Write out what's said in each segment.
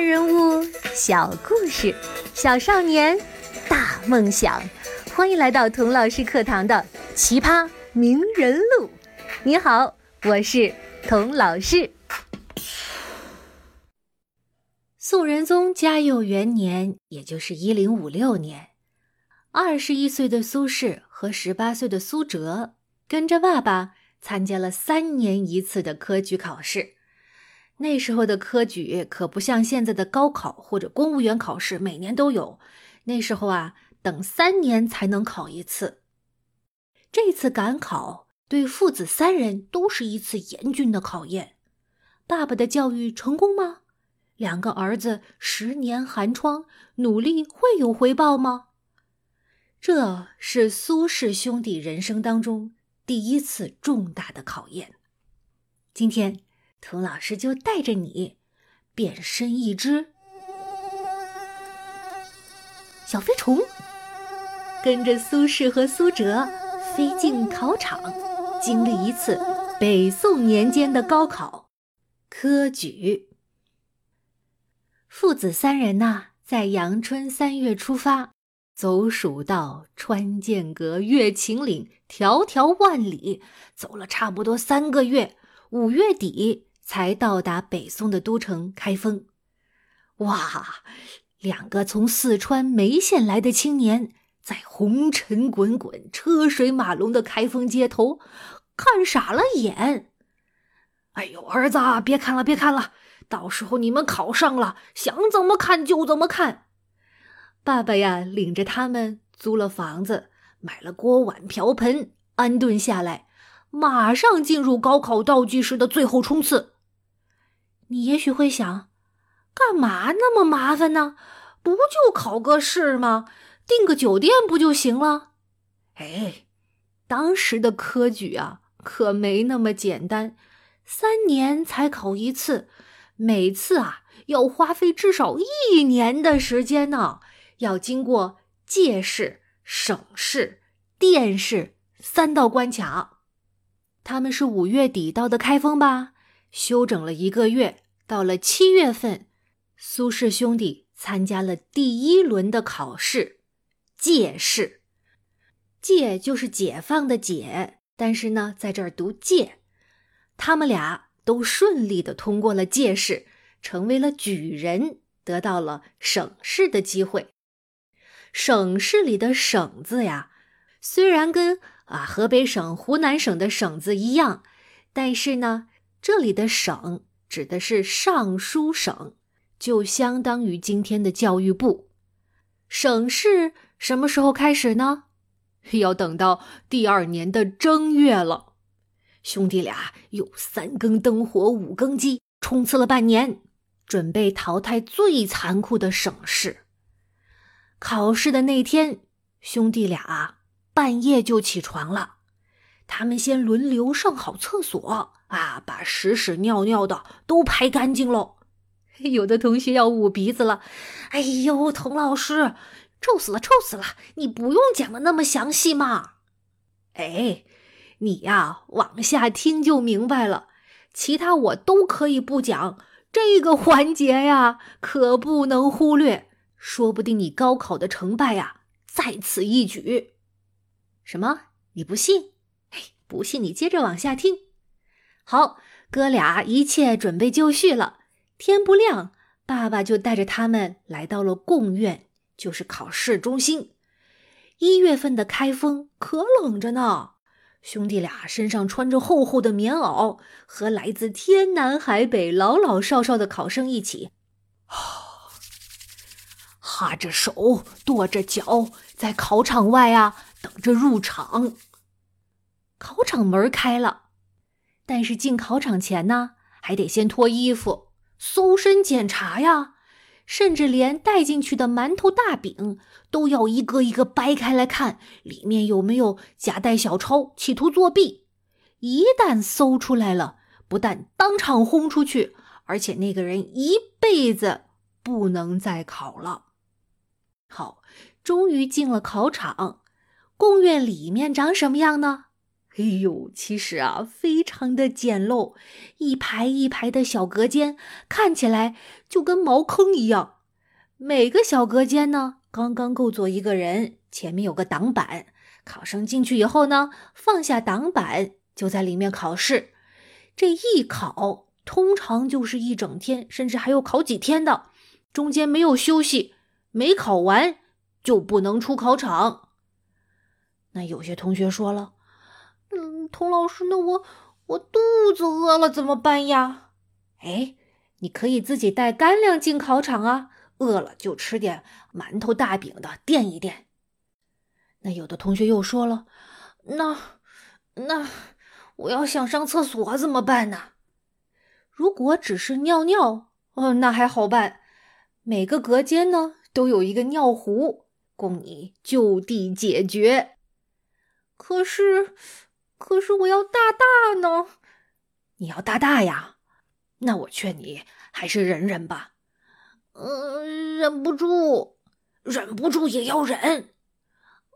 人物、小故事、小少年、大梦想，欢迎来到童老师课堂的《奇葩名人录》。你好，我是童老师。宋仁宗嘉佑元年，也就是一零五六年，二十一岁的苏轼和十八岁的苏辙跟着爸爸参加了三年一次的科举考试。那时候的科举可不像现在的高考或者公务员考试，每年都有。那时候啊，等三年才能考一次。这次赶考对父子三人都是一次严峻的考验。爸爸的教育成功吗？两个儿子十年寒窗，努力会有回报吗？这是苏氏兄弟人生当中第一次重大的考验。今天。童老师就带着你变身一只小飞虫，跟着苏轼和苏辙飞进考场，经历一次北宋年间的高考科举。父子三人呐，在阳春三月出发，走蜀道，穿剑阁，越秦岭，迢迢万里，走了差不多三个月，五月底。才到达北宋的都城开封，哇！两个从四川眉县来的青年，在红尘滚滚、车水马龙的开封街头，看傻了眼。哎呦，儿子，别看了，别看了，到时候你们考上了，想怎么看就怎么看。爸爸呀，领着他们租了房子，买了锅碗瓢盆，安顿下来，马上进入高考倒计时的最后冲刺。你也许会想，干嘛那么麻烦呢？不就考个试吗？订个酒店不就行了？哎，当时的科举啊，可没那么简单，三年才考一次，每次啊要花费至少一年的时间呢，要经过介试、省试、殿试三道关卡。他们是五月底到的开封吧？休整了一个月，到了七月份，苏氏兄弟参加了第一轮的考试——解试。解就是解放的解，但是呢，在这儿读解。他们俩都顺利的通过了解试，成为了举人，得到了省试的机会。省试里的“省”字呀，虽然跟啊河北省、湖南省的“省”字一样，但是呢。这里的省指的是尚书省，就相当于今天的教育部。省试什么时候开始呢？要等到第二年的正月了。兄弟俩有三更灯火五更鸡，冲刺了半年，准备淘汰最残酷的省试。考试的那天，兄弟俩半夜就起床了。他们先轮流上好厕所。啊！把屎屎尿尿的都排干净喽。有的同学要捂鼻子了。哎呦，童老师，臭死了，臭死了！你不用讲的那么详细嘛。哎，你呀，往下听就明白了。其他我都可以不讲，这个环节呀，可不能忽略。说不定你高考的成败呀，在此一举。什么？你不信？哎，不信你接着往下听。好，哥俩一切准备就绪了。天不亮，爸爸就带着他们来到了贡院，就是考试中心。一月份的开封可冷着呢，兄弟俩身上穿着厚厚的棉袄，和来自天南海北老老少少的考生一起，哈着手，跺着脚，在考场外啊等着入场。考场门开了。但是进考场前呢，还得先脱衣服、搜身检查呀，甚至连带进去的馒头、大饼都要一个一个掰开来看，里面有没有夹带小抄，企图作弊。一旦搜出来了，不但当场轰出去，而且那个人一辈子不能再考了。好，终于进了考场，贡院里面长什么样呢？哎呦，其实啊，非常的简陋，一排一排的小隔间，看起来就跟茅坑一样。每个小隔间呢，刚刚够坐一个人，前面有个挡板。考生进去以后呢，放下挡板，就在里面考试。这一考，通常就是一整天，甚至还有考几天的，中间没有休息，没考完就不能出考场。那有些同学说了：“，童老师，那我我肚子饿了怎么办呀？”哎，你可以自己带干粮进考场啊，饿了就吃点馒头、大饼的垫一垫。那有的同学又说了：“那那我要想上厕所怎么办呢？如果只是尿尿，哦，那还好办。每个隔间呢都有一个尿壶，供你就地解决。可是，可是我要大大呢？你要大大呀？那我劝你还是忍忍吧。嗯，忍不住，忍不住也要忍。”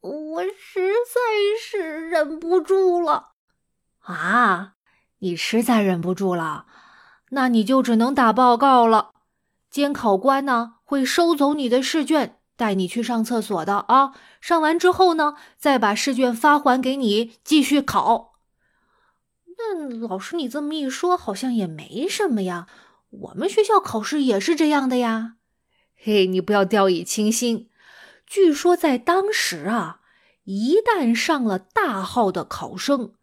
我实在是忍不住了，啊！你实在忍不住了，那你就只能打报告了。监考官呢会收走你的试卷，带你去上厕所的啊。上完之后呢，再把试卷发还给你，继续考。那老师，你这么一说，好像也没什么呀。我们学校考试也是这样的呀。嘿，你不要掉以轻心。据说在当时啊，一旦上了大号的考生，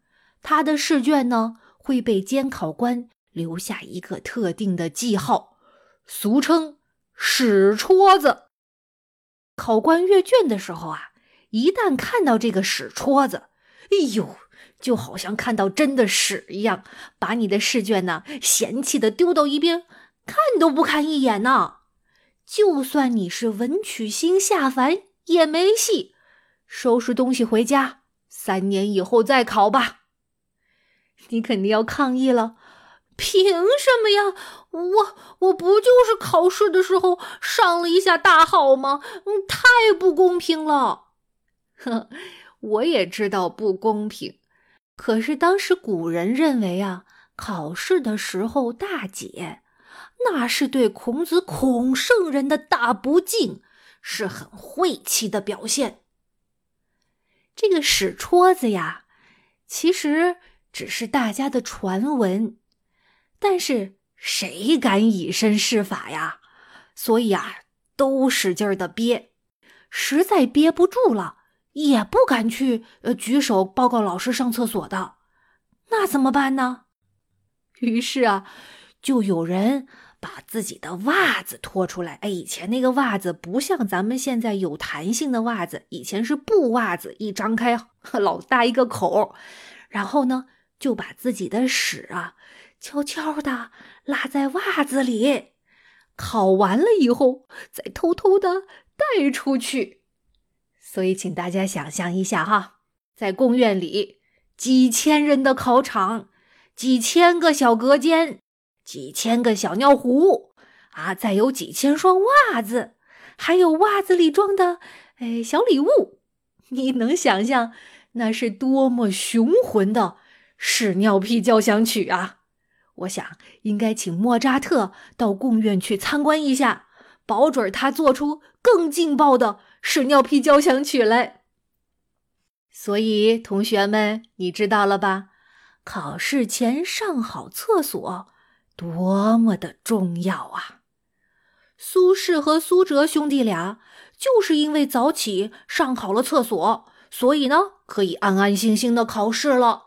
他的试卷呢会被监考官留下一个特定的记号，俗称“屎戳子”。考官阅卷的时候啊，一旦看到这个屎戳子，哎呦，就好像看到真的屎一样，把你的试卷呢嫌弃的丢到一边，看都不看一眼呢。就算你是文曲星下凡也没戏，收拾东西回家，三年以后再考吧。你肯定要抗议了，凭什么呀？我我不就是考试的时候上了一下大号吗？嗯，太不公平了。呵，我也知道不公平，可是当时古人认为啊，考试的时候大解。那是对孔子孔圣人的大不敬，是很晦气的表现。这个屎戳子呀，其实只是大家的传闻，但是谁敢以身试法呀？所以啊，都使劲的憋，实在憋不住了，也不敢去呃举手报告老师上厕所的，那怎么办呢？于是啊，就有人。把自己的袜子脱出来，哎，以前那个袜子不像咱们现在有弹性的袜子，以前是布袜子，一张开老大一个口，然后呢就把自己的屎啊悄悄的拉在袜子里，烤完了以后再偷偷的带出去。所以，请大家想象一下哈，在贡院里几千人的考场，几千个小隔间。几千个小尿壶啊，再有几千双袜子，还有袜子里装的哎小礼物，你能想象那是多么雄浑的屎尿屁交响曲啊！我想应该请莫扎特到贡院去参观一下，保准他做出更劲爆的屎尿屁交响曲来。所以，同学们，你知道了吧？考试前上好厕所。多么的重要啊！苏轼和苏辙兄弟俩就是因为早起上好了厕所，所以呢可以安安心心的考试了。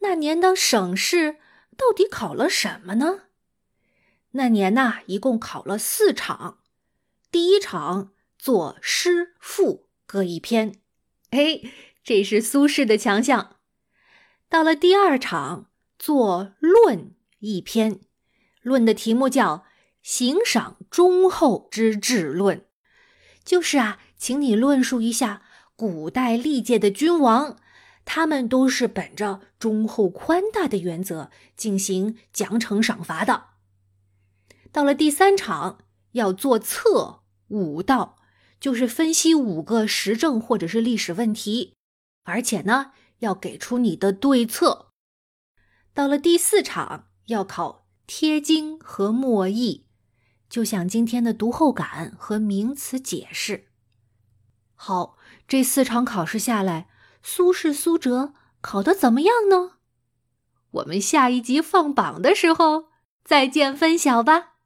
那年的省试到底考了什么呢？那年呐，一共考了四场。第一场作诗赋各一篇，哎，这是苏轼的强项。到了第二场作论。一篇论的题目叫《行赏忠厚之治论》，就是啊，请你论述一下古代历届的君王，他们都是本着忠厚宽大的原则进行奖惩赏罚的。到了第三场，要做测五道，就是分析五个时政或者是历史问题，而且呢，要给出你的对策。到了第四场，要考贴经和默译，就像今天的读后感和名词解释。好，这四场考试下来，苏轼、苏辙考得怎么样呢？我们下一集放榜的时候再见分晓吧。